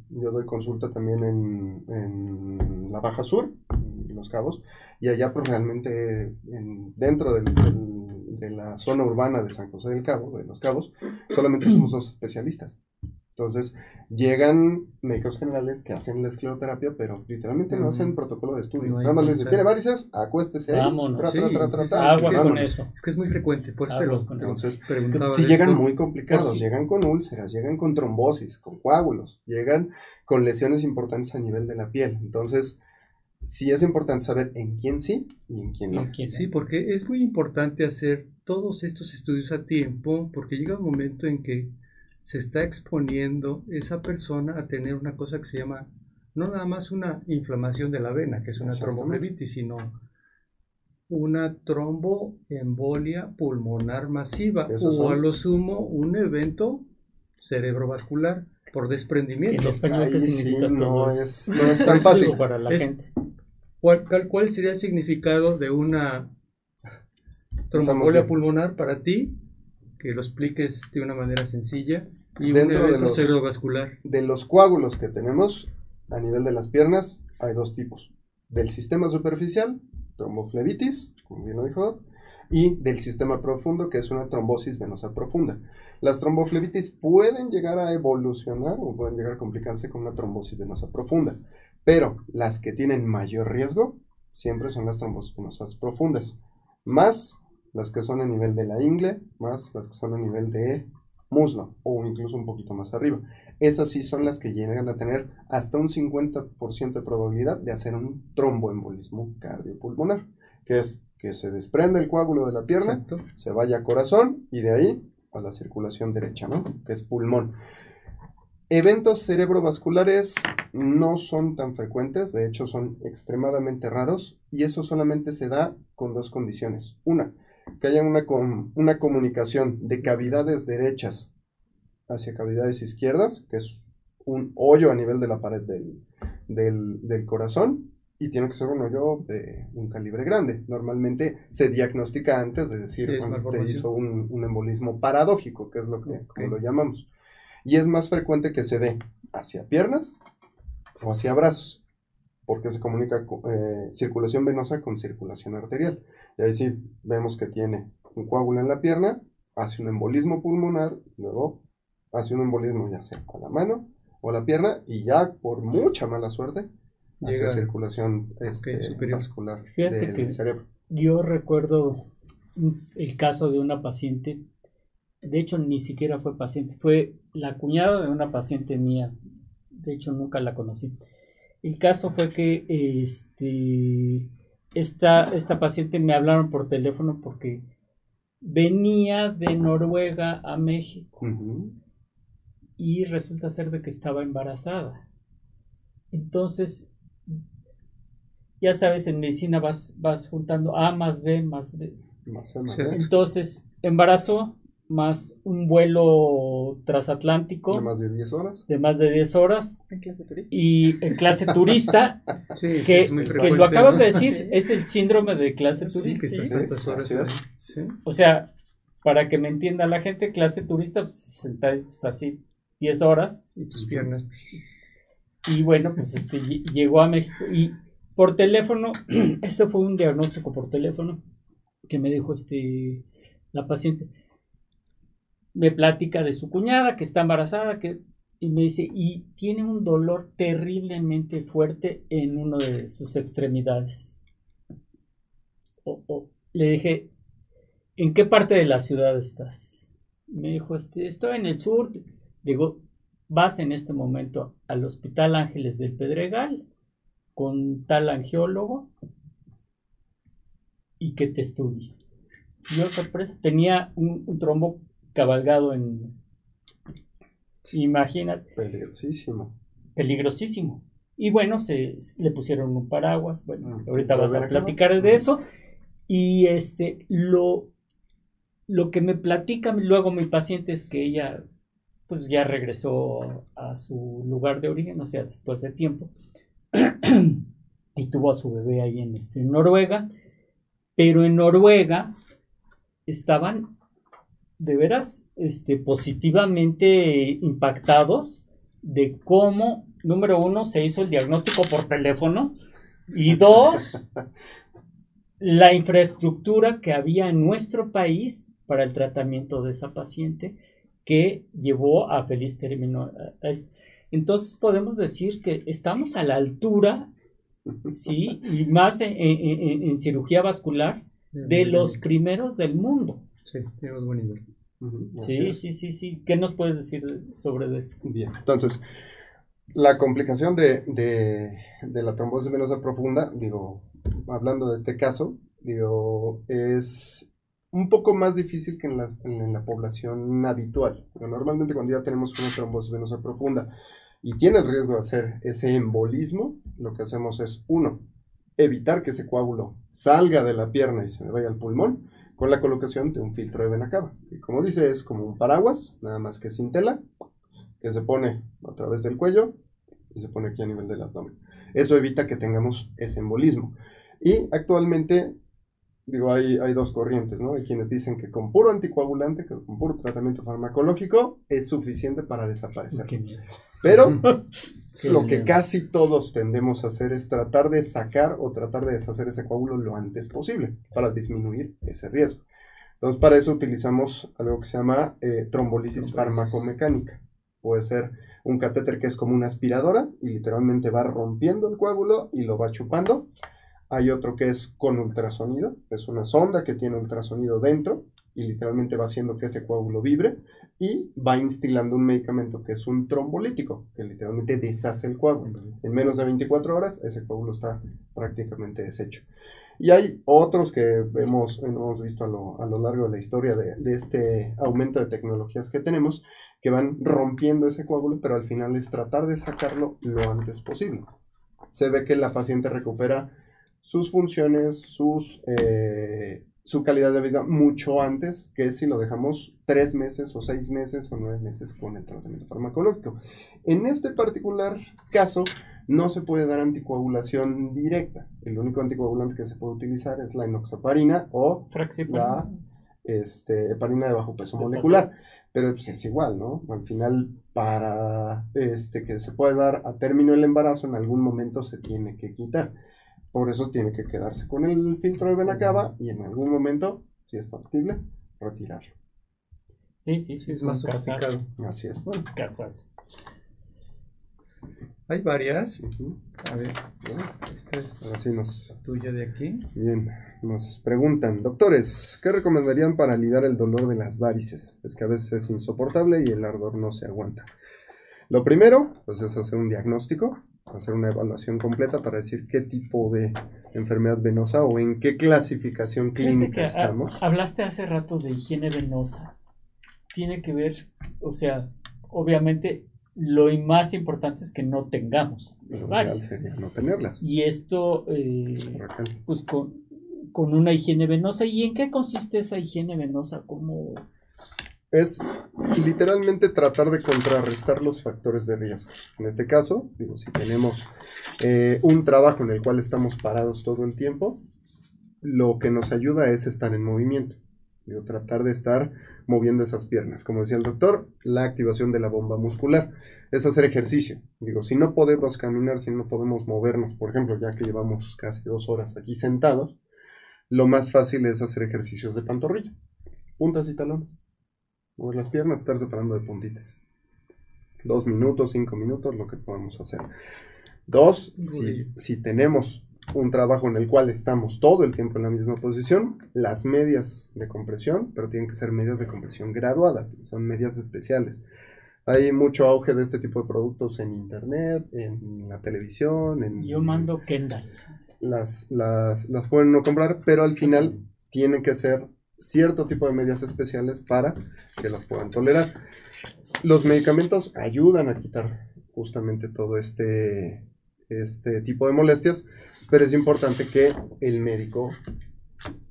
Yo doy consulta también en, la Baja Sur, en Los Cabos, y allá pues realmente en- dentro de la zona urbana de San José del Cabo, de Los Cabos, solamente somos dos especialistas. Entonces, llegan médicos generales que hacen la escleroterapia, pero literalmente no hacen protocolo de estudio. Nada más les quien dice, ¿tiene varices? Acuéstese ahí. Vámonos. tra, tra, Sí, tra, tra, sí, tra, Aguas con eso. Es que es muy frecuente, por eso. Entonces, preguntaba Si llegan esto. muy complicados, Pues sí. llegan con úlceras, llegan con trombosis, con coágulos, llegan con lesiones importantes a nivel de la piel. Entonces, sí es importante saber en quién sí y en quién no. ¿Quién Sí, porque es muy importante hacer todos estos estudios a tiempo, porque llega un momento en que se está exponiendo esa persona a tener una cosa que se llama, no nada más una inflamación de la vena, que es una tromboflebitis, sino una tromboembolia pulmonar masiva o a lo sumo un evento cerebrovascular por En desprendimiento. español, ¿qué Ahí significa sí, no es, no es tan fácil. para la Es- gente. ¿Cuál, sería el significado de una tromboembolia pulmonar para ti? Que lo expliques de una manera sencilla. Y Dentro un de los- cerebrovascular. De los coágulos que tenemos a nivel de las piernas, hay dos tipos. Del sistema superficial, tromboflebitis, como bien lo dijo y del sistema profundo, que es una trombosis venosa profunda. Las tromboflebitis pueden llegar a evolucionar o pueden llegar a complicarse con una trombosis venosa profunda, pero las que tienen mayor riesgo siempre son las trombosis venosas profundas, más las que son a nivel de la ingle, más las que son a nivel de muslo o incluso un poquito más arriba. Esas sí son las que llegan a tener hasta un 50% de probabilidad de hacer un tromboembolismo cardiopulmonar, que es que se desprende el coágulo de la pierna, Exacto. se vaya a corazón y de ahí a la circulación derecha, ¿no? Que es pulmón. Eventos cerebrovasculares no son tan frecuentes, de hecho son extremadamente raros y eso solamente se da con dos condiciones. Una, que haya una, una comunicación de cavidades derechas hacia cavidades izquierdas, que es un hoyo a nivel de la pared del, del- del corazón, y tiene que ser un hoyo de un calibre grande. Normalmente se diagnostica antes de decir Sí, cuando te hizo un, un embolismo paradójico, que es lo que como lo llamamos. Y es más frecuente que se dé hacia piernas o hacia brazos, porque se comunica co- eh, circulación venosa con circulación arterial. Y ahí sí vemos que tiene un coágulo en la pierna, hace un embolismo pulmonar, luego hace un embolismo ya sea a la mano o a la pierna, y ya por mucha mala suerte hace Llega- circulación este, superior. vascular Fíjate del que- cerebro. Yo recuerdo el caso de una paciente, de hecho ni siquiera fue paciente, fue la cuñada de una paciente mía, de hecho nunca la conocí. El caso fue que este, esta, esta paciente me hablaron por teléfono porque venía de Noruega a México y resulta ser de que estaba embarazada. Entonces, ya sabes, en medicina vas, vas juntando A más B más B. Más. Entonces, embarazó más un vuelo transatlántico De más de 10 horas. de más de 10 horas En clase turista. y en clase turista, Sí, sí, que, es muy que frecuente, lo acabas de decir, Sí. es el síndrome de clase Sí, turista. que estás Sí, tantas horas. así es. ahí. Sí. O sea, para que me entienda la gente, clase turista, pues sentaditos así 10 horas. Y tus piernas. Y bueno, pues este lle- llegó a México y por teléfono, este fue un diagnóstico por teléfono que me dijo este la paciente. Me platica de su cuñada que está embarazada, que y me dice, y tiene un dolor terriblemente fuerte en una de sus extremidades. Le dije, ¿en qué parte de la ciudad estás? Me dijo, este, estoy en el sur. Digo, vas en este momento al Hospital Ángeles del Pedregal con tal angiólogo y que te estudie. Yo, sorpresa, tenía un trombo cabalgado en... Imagínate, Peligrosísimo. peligrosísimo. Y bueno, se, le pusieron un paraguas. Bueno, Mm, ahorita ¿para vas a platicar de eso. Y este, lo, lo que me platica luego mi paciente es que ella, pues ya regresó a su lugar de origen, o sea, después de tiempo. y tuvo a su bebé ahí en, este, en Noruega. Pero en Noruega estaban de veras este, positivamente impactados de cómo, número uno, se hizo el diagnóstico por teléfono y dos, la infraestructura que había en nuestro país para el tratamiento de esa paciente que llevó a feliz término. Entonces podemos decir que estamos a la altura, sí, y más en- en cirugía vascular de los primeros del mundo. Sí, tenemos buen nivel. Sí, sí, sí, sí. ¿Qué nos puedes decir sobre esto? Bien, entonces, la complicación de, de- de la trombosis venosa profunda, digo, hablando de este caso, digo, es un poco más difícil que en, las- en la población habitual. Pero Normalmente cuando ya tenemos una trombosis venosa profunda y tiene el riesgo de hacer ese embolismo, lo que hacemos es, uno, evitar que ese coágulo salga de la pierna y se me vaya al pulmón con la colocación de un filtro de vena cava. Y como dice, es como un paraguas, nada más que sin tela, que se pone a través del cuello y se pone aquí a nivel del abdomen. Eso evita que tengamos ese embolismo. Y actualmente, digo, hay, hay dos corrientes, ¿no? Hay quienes dicen que con puro anticoagulante, que con puro tratamiento farmacológico, es suficiente para desaparecer. Pero lo que casi todos tendemos a hacer es tratar de sacar o tratar de deshacer ese coágulo lo antes posible para disminuir ese riesgo. Entonces, para eso utilizamos algo que se llama eh, trombolisis Trombolisis. farmacomecánica. Puede ser un catéter que es como una aspiradora y literalmente va rompiendo el coágulo y lo va chupando. Hay otro que es con ultrasonido, es una sonda que tiene ultrasonido dentro y literalmente va haciendo que ese coágulo vibre y va instilando un medicamento que es un trombolítico, que literalmente deshace el coágulo. En menos de 24 horas ese coágulo está prácticamente deshecho. Y hay otros que hemos, hemos visto a lo, a lo largo de la historia de, de este aumento de tecnologías que tenemos, que van rompiendo ese coágulo, pero al final es tratar de sacarlo lo antes posible. Se ve que la paciente recupera sus funciones, sus, eh, su calidad de vida mucho antes que si lo dejamos tres meses o seis meses o nueve meses con el tratamiento farmacológico. En este particular caso, no se puede dar anticoagulación directa. El único anticoagulante que se puede utilizar es la enoxaparina o la este, heparina de bajo peso molecular. Pero pues, es igual, ¿no? Al final, para este, que se pueda dar a término el embarazo, en algún momento se tiene que quitar. Por eso tiene que quedarse con el filtro de venacaba y en algún momento, si es factible, retirarlo. Sí, sí, sí. Es más sofisticado. Así es. un casazo. Hay varias. A ver, esta es Ahora sí nos tuya de aquí. Bien, nos preguntan, doctores, ¿qué recomendarían para aliviar el dolor de las varices? Es que a veces es insoportable y el ardor no se aguanta. Lo primero, pues es hacer un diagnóstico, hacer una evaluación completa para decir qué tipo de enfermedad venosa o en qué clasificación clínica estamos. hablaste hace rato de higiene venosa. Tiene que ver, o sea, obviamente lo más importante es que no tengamos las varices. no tenerlas. Y esto, eh, pues con, con una higiene venosa. ¿Y en qué consiste esa higiene venosa? ¿Cómo, es literalmente tratar de contrarrestar los factores de riesgo. En este caso, digo, si tenemos eh, un trabajo en el cual estamos parados todo el tiempo, lo que nos ayuda es estar en movimiento. Digo, tratar de estar moviendo esas piernas. Como decía el doctor, la activación de la bomba muscular es hacer ejercicio. Digo, si no podemos caminar, si no podemos movernos, por ejemplo, ya que llevamos casi dos horas aquí sentados, lo más fácil es hacer ejercicios de pantorrilla, puntas y talones. Mover las piernas, estar separando de puntitas. Dos minutos, cinco minutos, lo que podamos hacer. Dos, si, si tenemos un trabajo en el cual estamos todo el tiempo en la misma posición, las medias de compresión, pero tienen que ser medias de compresión graduadas, son medias especiales. Hay mucho auge de este tipo de productos en internet, en la televisión, en... Yo mando Kendall. Las, las, las pueden no comprar, pero al final tienen que ser cierto tipo de medias especiales para que las puedan tolerar. Los medicamentos ayudan a quitar justamente todo este, este tipo de molestias, pero es importante que el médico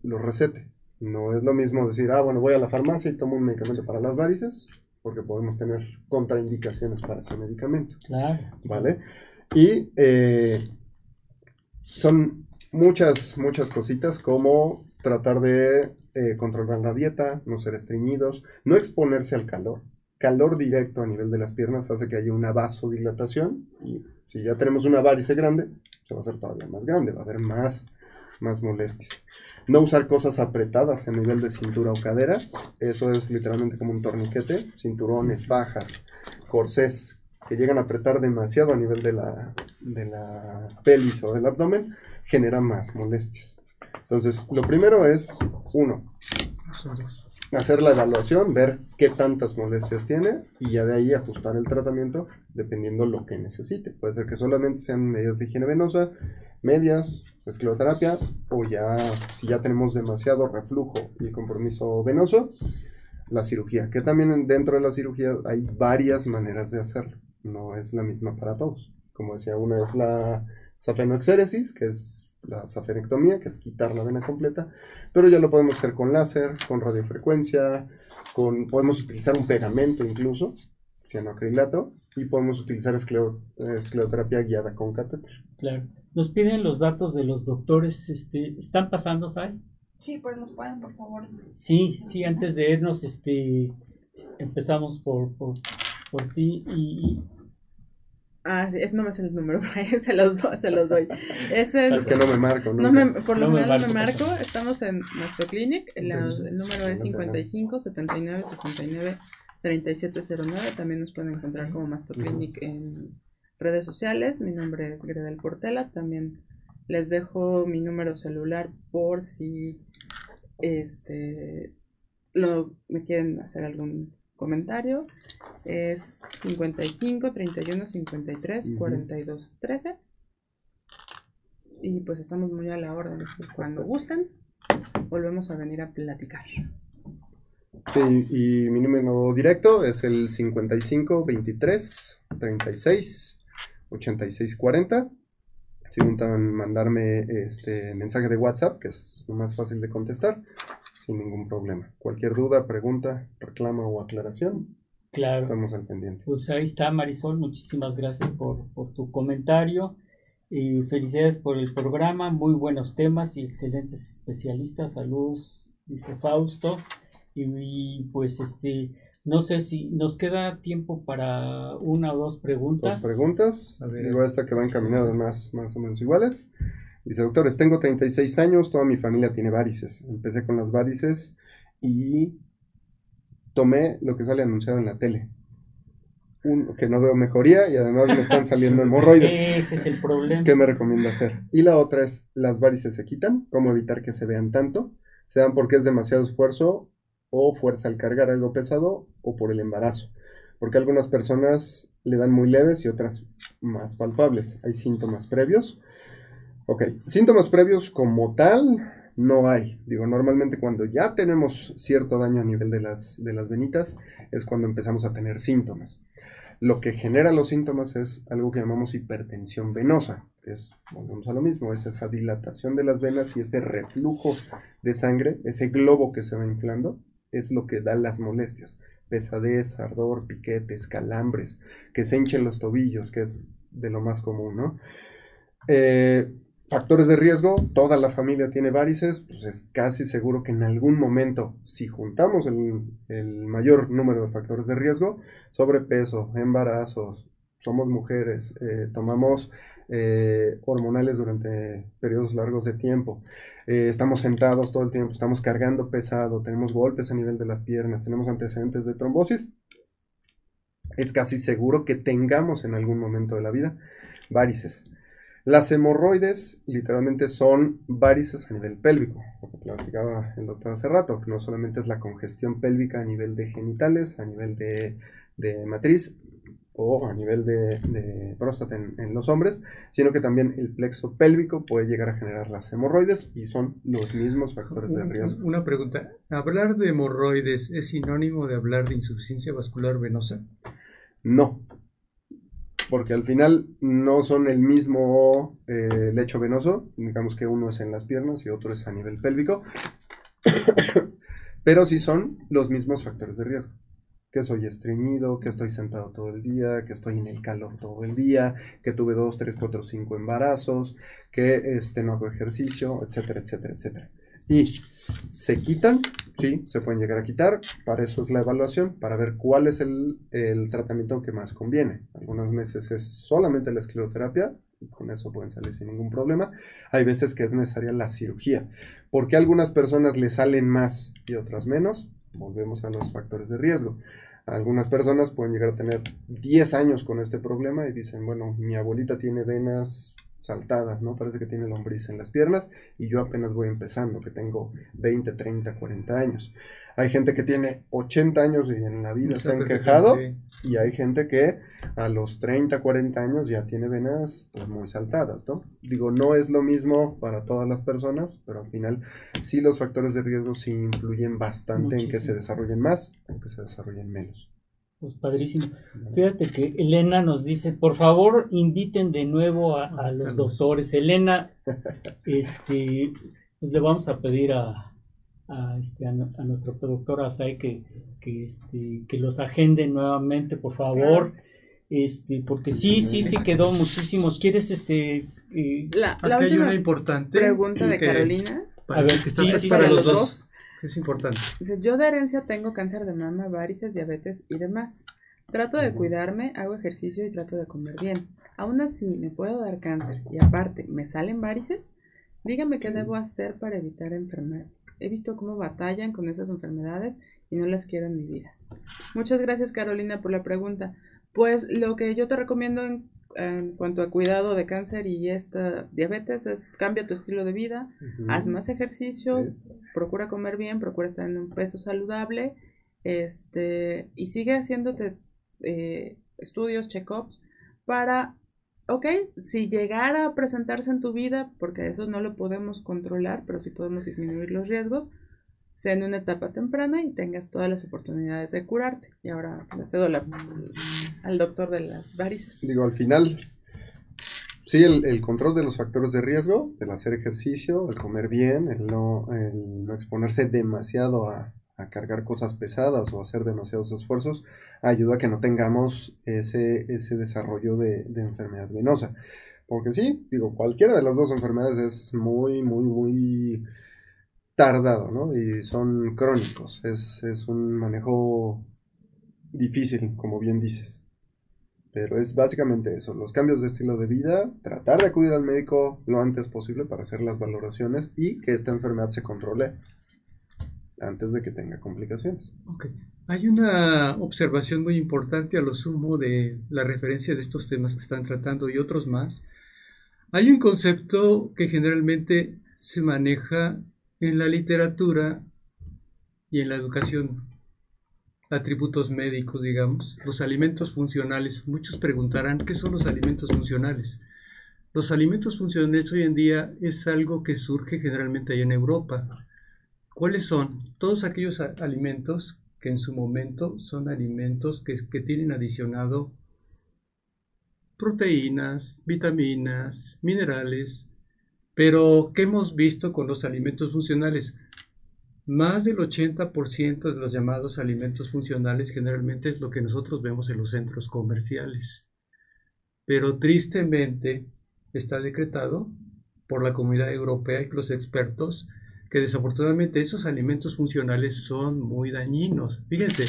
lo recete. No es lo mismo decir, ah, bueno, voy a la farmacia y tomo un medicamento para las varices, porque podemos tener contraindicaciones para ese medicamento. Claro. ¿Vale? Y eh, son muchas, muchas cositas como tratar de eh, controlar la dieta, no ser estreñidos, no exponerse al calor. Calor directo a nivel de las piernas hace que haya una vasodilatación y si ya tenemos una varice grande, se va a hacer todavía más grande, va a haber más, más molestias. No usar cosas apretadas a nivel de cintura o cadera, eso es literalmente como un torniquete, cinturones, fajas, corsés que llegan a apretar demasiado a nivel de la, de la pelvis o del abdomen, generan más molestias. Entonces, lo primero es, uno, hacer la evaluación, ver qué tantas molestias tiene y ya de ahí ajustar el tratamiento dependiendo lo que necesite. Puede ser que solamente sean medidas de higiene venosa, medias, escleroterapia o ya si ya tenemos demasiado reflujo y compromiso venoso, la cirugía, que también dentro de la cirugía hay varias maneras de hacerlo, no es la misma para todos. Como decía, una es la safenoexéresis, que es la safenectomía, que es quitar la vena completa, pero ya lo podemos hacer con láser, con radiofrecuencia, con, podemos utilizar un pegamento incluso, cianoacrilato, y podemos utilizar esclero, escleroterapia guiada con catéter. Claro. Nos piden los datos de los doctores, este, ¿están pasando, Sai? Sí, pues nos pueden, por favor. Sí, sí, antes de irnos, este, empezamos por, por, por ti y Ah, sí, es no me sé el número, se los, doy, se los doy. Es, el, Es que no me marco, no me, por lo No me menos no me marco. Estamos en nuestro clinic. el número es 55 79 69 3709. También nos pueden encontrar como Masto Clinic en redes sociales. Mi nombre es Gredel Portela. También les dejo mi número celular por si este lo, me quieren hacer algún comentario. Es 55 31 53 Ujú. 42 13. Y pues estamos muy a la orden. Cuando gustan, volvemos a venir a platicar. Sí, y mi número directo es el 55 23 36 86 40. Si gustan mandarme este mensaje de WhatsApp, que es lo más fácil de contestar, sin ningún problema. Cualquier duda, pregunta, reclamo o aclaración, Claro. estamos al pendiente. Pues ahí está Marisol, muchísimas gracias por, por tu comentario y felicidades por el programa, muy buenos temas y excelentes especialistas, saludos, dice Fausto, y, y, pues este, no sé si nos queda tiempo para una o dos preguntas. Dos preguntas, A ver. digo esta que va encaminada más, más o menos iguales. Dice, doctores, tengo 36 años, toda mi familia tiene varices. Empecé con las varices y tomé lo que sale anunciado en la tele. Un, que no veo mejoría y además me están saliendo hemorroides. Ese es el problema. ¿Qué me recomienda hacer? Y la otra es, ¿las varices se quitan? ¿Cómo evitar que se vean tanto? ¿Se dan porque es demasiado esfuerzo o fuerza al cargar algo pesado o por el embarazo? Porque algunas personas le dan muy leves y otras más palpables. Hay síntomas previos. Ok, síntomas previos como tal no hay. Digo, normalmente cuando ya tenemos cierto daño a nivel de las, de las venitas es cuando empezamos a tener síntomas. Lo que genera los síntomas es algo que llamamos hipertensión venosa, que es, volvemos a lo mismo, es esa dilatación de las venas y ese reflujo de sangre, ese globo que se va inflando, es lo que da las molestias. Pesadez, ardor, piquetes, calambres, que se hinchen los tobillos, que es de lo más común, ¿no? Eh, factores de riesgo, toda la familia tiene varices, pues es casi seguro que en algún momento, si juntamos el, mayor número de factores de riesgo, sobrepeso, embarazos, somos mujeres, eh, tomamos eh, hormonales durante periodos largos de tiempo, eh, estamos sentados todo el tiempo, estamos cargando pesado, tenemos golpes a nivel de las piernas, tenemos antecedentes de trombosis, es casi seguro que tengamos en algún momento de la vida varices. Las hemorroides literalmente son varices a nivel pélvico, lo que platicaba el doctor hace rato, que no solamente es la congestión pélvica a nivel de genitales, a nivel de, de matriz o a nivel de, de próstata en, en, los hombres, sino que también el plexo pélvico puede llegar a generar las hemorroides y son los mismos factores de riesgo. Una pregunta, ¿hablar de hemorroides es sinónimo de hablar de insuficiencia vascular venosa? No, porque al final no son el mismo eh, lecho venoso, digamos que uno es en las piernas y otro es a nivel pélvico, pero sí son los mismos factores de riesgo. Que soy estreñido, que estoy sentado todo el día, que estoy en el calor todo el día, que tuve dos, tres, cuatro, cinco embarazos, que este, no hago ejercicio, etcétera, etcétera, etcétera. Y se quitan, sí, se pueden llegar a quitar, para eso es la evaluación, para ver cuál es el, el tratamiento que más conviene. Algunos meses es solamente la escleroterapia, y con eso pueden salir sin ningún problema. Hay veces que es necesaria la cirugía. porque a algunas personas le salen más y otras menos? Volvemos a los factores de riesgo. Algunas personas pueden llegar a tener 10 años con este problema y dicen, bueno, mi abuelita tiene venas saltadas, ¿no? Parece que tiene lombriz en las piernas y yo apenas voy empezando, que tengo 20, 30, 40 años. Hay gente que tiene 80 años y en la vida se han quejado y hay gente que a los 30, 40 años ya tiene venas pues, muy saltadas, ¿no? Digo, no es lo mismo para todas las personas, pero al final sí los factores de riesgo sí influyen bastante Muchísimo. en que se desarrollen más o que se desarrollen menos. Pues padrísimo. Fíjate que Elena nos dice, por favor, inviten de nuevo a, a los doctores. Elena, este, pues le vamos a pedir a, a, este, a, a nuestro productor Asai que, que, este, que los agende nuevamente, por favor. Este, porque sí, sí, sí quedó muchísimos. ¿Quieres este? Eh, la, la Aquí hay una importante pregunta de Carolina. A ver, que sí, es sí, para los dos. dos. Es importante. Dice, yo de herencia tengo cáncer de mama, varices, diabetes y demás. Trato de cuidarme, hago ejercicio y trato de comer bien. Aún así, me puedo dar cáncer y aparte, ¿me salen varices? Dígame qué debo hacer para evitar enfermar. He visto cómo batallan con esas enfermedades y no las quiero en mi vida. Muchas gracias Carolina por la pregunta. Pues lo que yo te recomiendo en, en cuanto a cuidado de cáncer y esta diabetes es cambia tu estilo de vida, uh -huh. haz más ejercicio, sí. procura comer bien, procura estar en un peso saludable, este, y sigue haciéndote eh, estudios, check-ups para, ok, si llegara a presentarse en tu vida, porque eso no lo podemos controlar, pero sí podemos disminuir los riesgos, sea en una etapa temprana y tengas todas las oportunidades de curarte. Y ahora le cedo la, al doctor de las varices. Digo, al final, sí, el, control de los factores de riesgo, el hacer ejercicio, el comer bien, el no, el no exponerse demasiado a, a, cargar cosas pesadas o hacer demasiados esfuerzos, ayuda a que no tengamos ese, ese desarrollo de, de enfermedad venosa. Porque sí, digo, cualquiera de las dos enfermedades es muy, muy, muy tardado, ¿no? Y son crónicos. Es, es, un manejo difícil, como bien dices. Pero es básicamente eso, los cambios de estilo de vida, tratar de acudir al médico lo antes posible para hacer las valoraciones y que esta enfermedad se controle antes de que tenga complicaciones. Okay. Hay una observación muy importante a lo sumo de la referencia de estos temas que están tratando y otros más. Hay un concepto que generalmente se maneja en la literatura y en la educación, atributos médicos, digamos, los alimentos funcionales. Muchos preguntarán, ¿qué son los alimentos funcionales? Los alimentos funcionales hoy en día es algo que surge generalmente allá en Europa. ¿Cuáles son? Todos aquellos alimentos que en su momento son alimentos que, que tienen adicionado proteínas, vitaminas, minerales, pero, ¿qué hemos visto con los alimentos funcionales? más del 80% de los llamados alimentos funcionales generalmente es lo que nosotros vemos en los centros comerciales. Pero tristemente está decretado por la comunidad europea y los expertos que desafortunadamente esos alimentos funcionales son muy dañinos. Fíjense,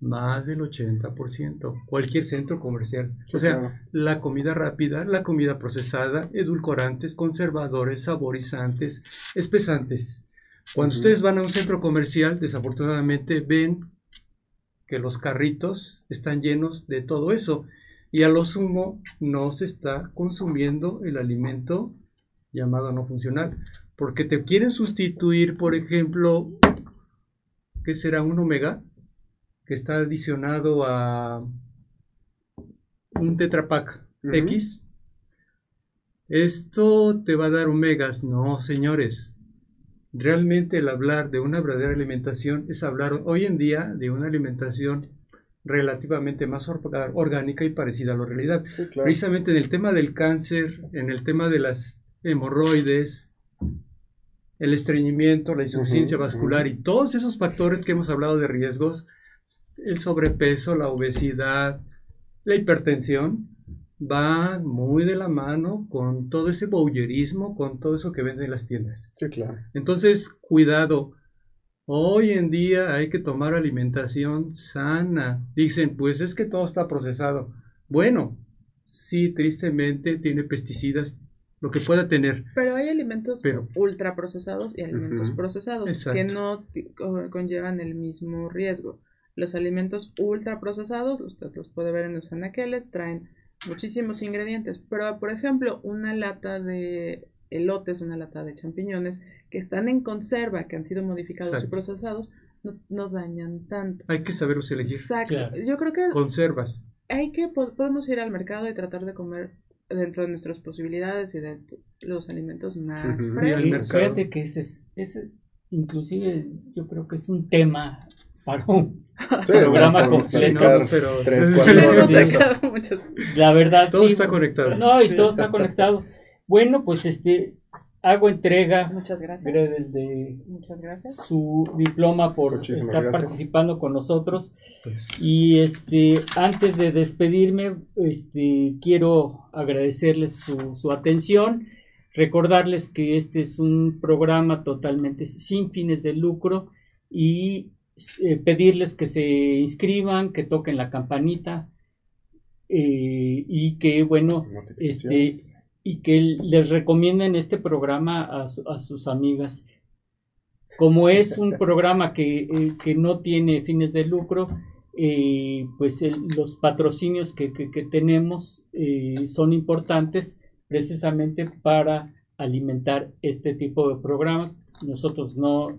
más del 80%, cualquier centro comercial. O sea, la comida rápida, la comida procesada, edulcorantes, conservadores, saborizantes, espesantes. Cuando ustedes van a un centro comercial, desafortunadamente ven que los carritos están llenos de todo eso y a lo sumo no se está consumiendo el alimento llamado no funcional, porque te quieren sustituir, por ejemplo, ¿qué será un omega? Que está adicionado a un tetrapack X. Esto te va a dar omegas. No, señores. Realmente el hablar de una verdadera alimentación es hablar hoy en día de una alimentación relativamente más orgánica y parecida a la realidad. Precisamente en el tema del cáncer, en el tema de las hemorroides, el estreñimiento, la insuficiencia vascular y todos esos factores que hemos hablado de riesgos, el sobrepeso, la obesidad, la hipertensión, va muy de la mano con todo ese bowlerismo, con todo eso que venden las tiendas. Sí, claro. Entonces, cuidado. Hoy en día hay que tomar alimentación sana. Dicen, pues es que todo está procesado. Bueno, sí, tristemente tiene pesticidas, lo que pueda tener. Pero hay alimentos ultraprocesados y alimentos procesados que no conllevan el mismo riesgo. Los alimentos ultraprocesados, usted los puede ver en los anaqueles, traen muchísimos ingredientes, pero por ejemplo, una lata de elotes, una lata de champiñones que están en conserva, que han sido modificados y procesados, no, dañan tanto. Hay que saberlos elegir. Exacto. Yo creo que conservas. Hay que podemos ir al mercado y tratar de comer dentro de nuestras posibilidades y de los alimentos más frescos. Fíjate que ese es, ese, inclusive yo creo que es un tema para un programa completo. Pero la verdad, todo está conectado. No, y todo está conectado. Bueno, pues este hago entrega Muchas gracias. de Muchas gracias. su diploma por estar participando con nosotros. Pues. Y este antes de despedirme, este quiero agradecerles su, su atención, recordarles que este es un programa totalmente sin fines de lucro y eh, pedirles que se inscriban, que toquen la campanita eh, y que bueno, este y que les recomienden este programa a, sus amigas. Como es un programa que, eh, no tiene fines de lucro, pues los patrocinios que, tenemos eh, son importantes precisamente para alimentar este tipo de programas. Nosotros no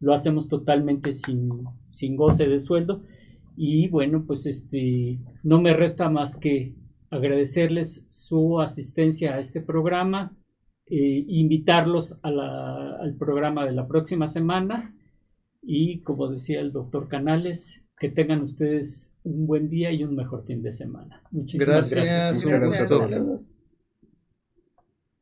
lo hacemos totalmente sin, sin goce de sueldo y bueno, pues este no me resta más que agradecerles su asistencia a este programa, eh, invitarlos al programa de la próxima semana y como decía el doctor Canales, que tengan ustedes un buen día y un mejor fin de semana. Muchísimas gracias. gracias. a todos.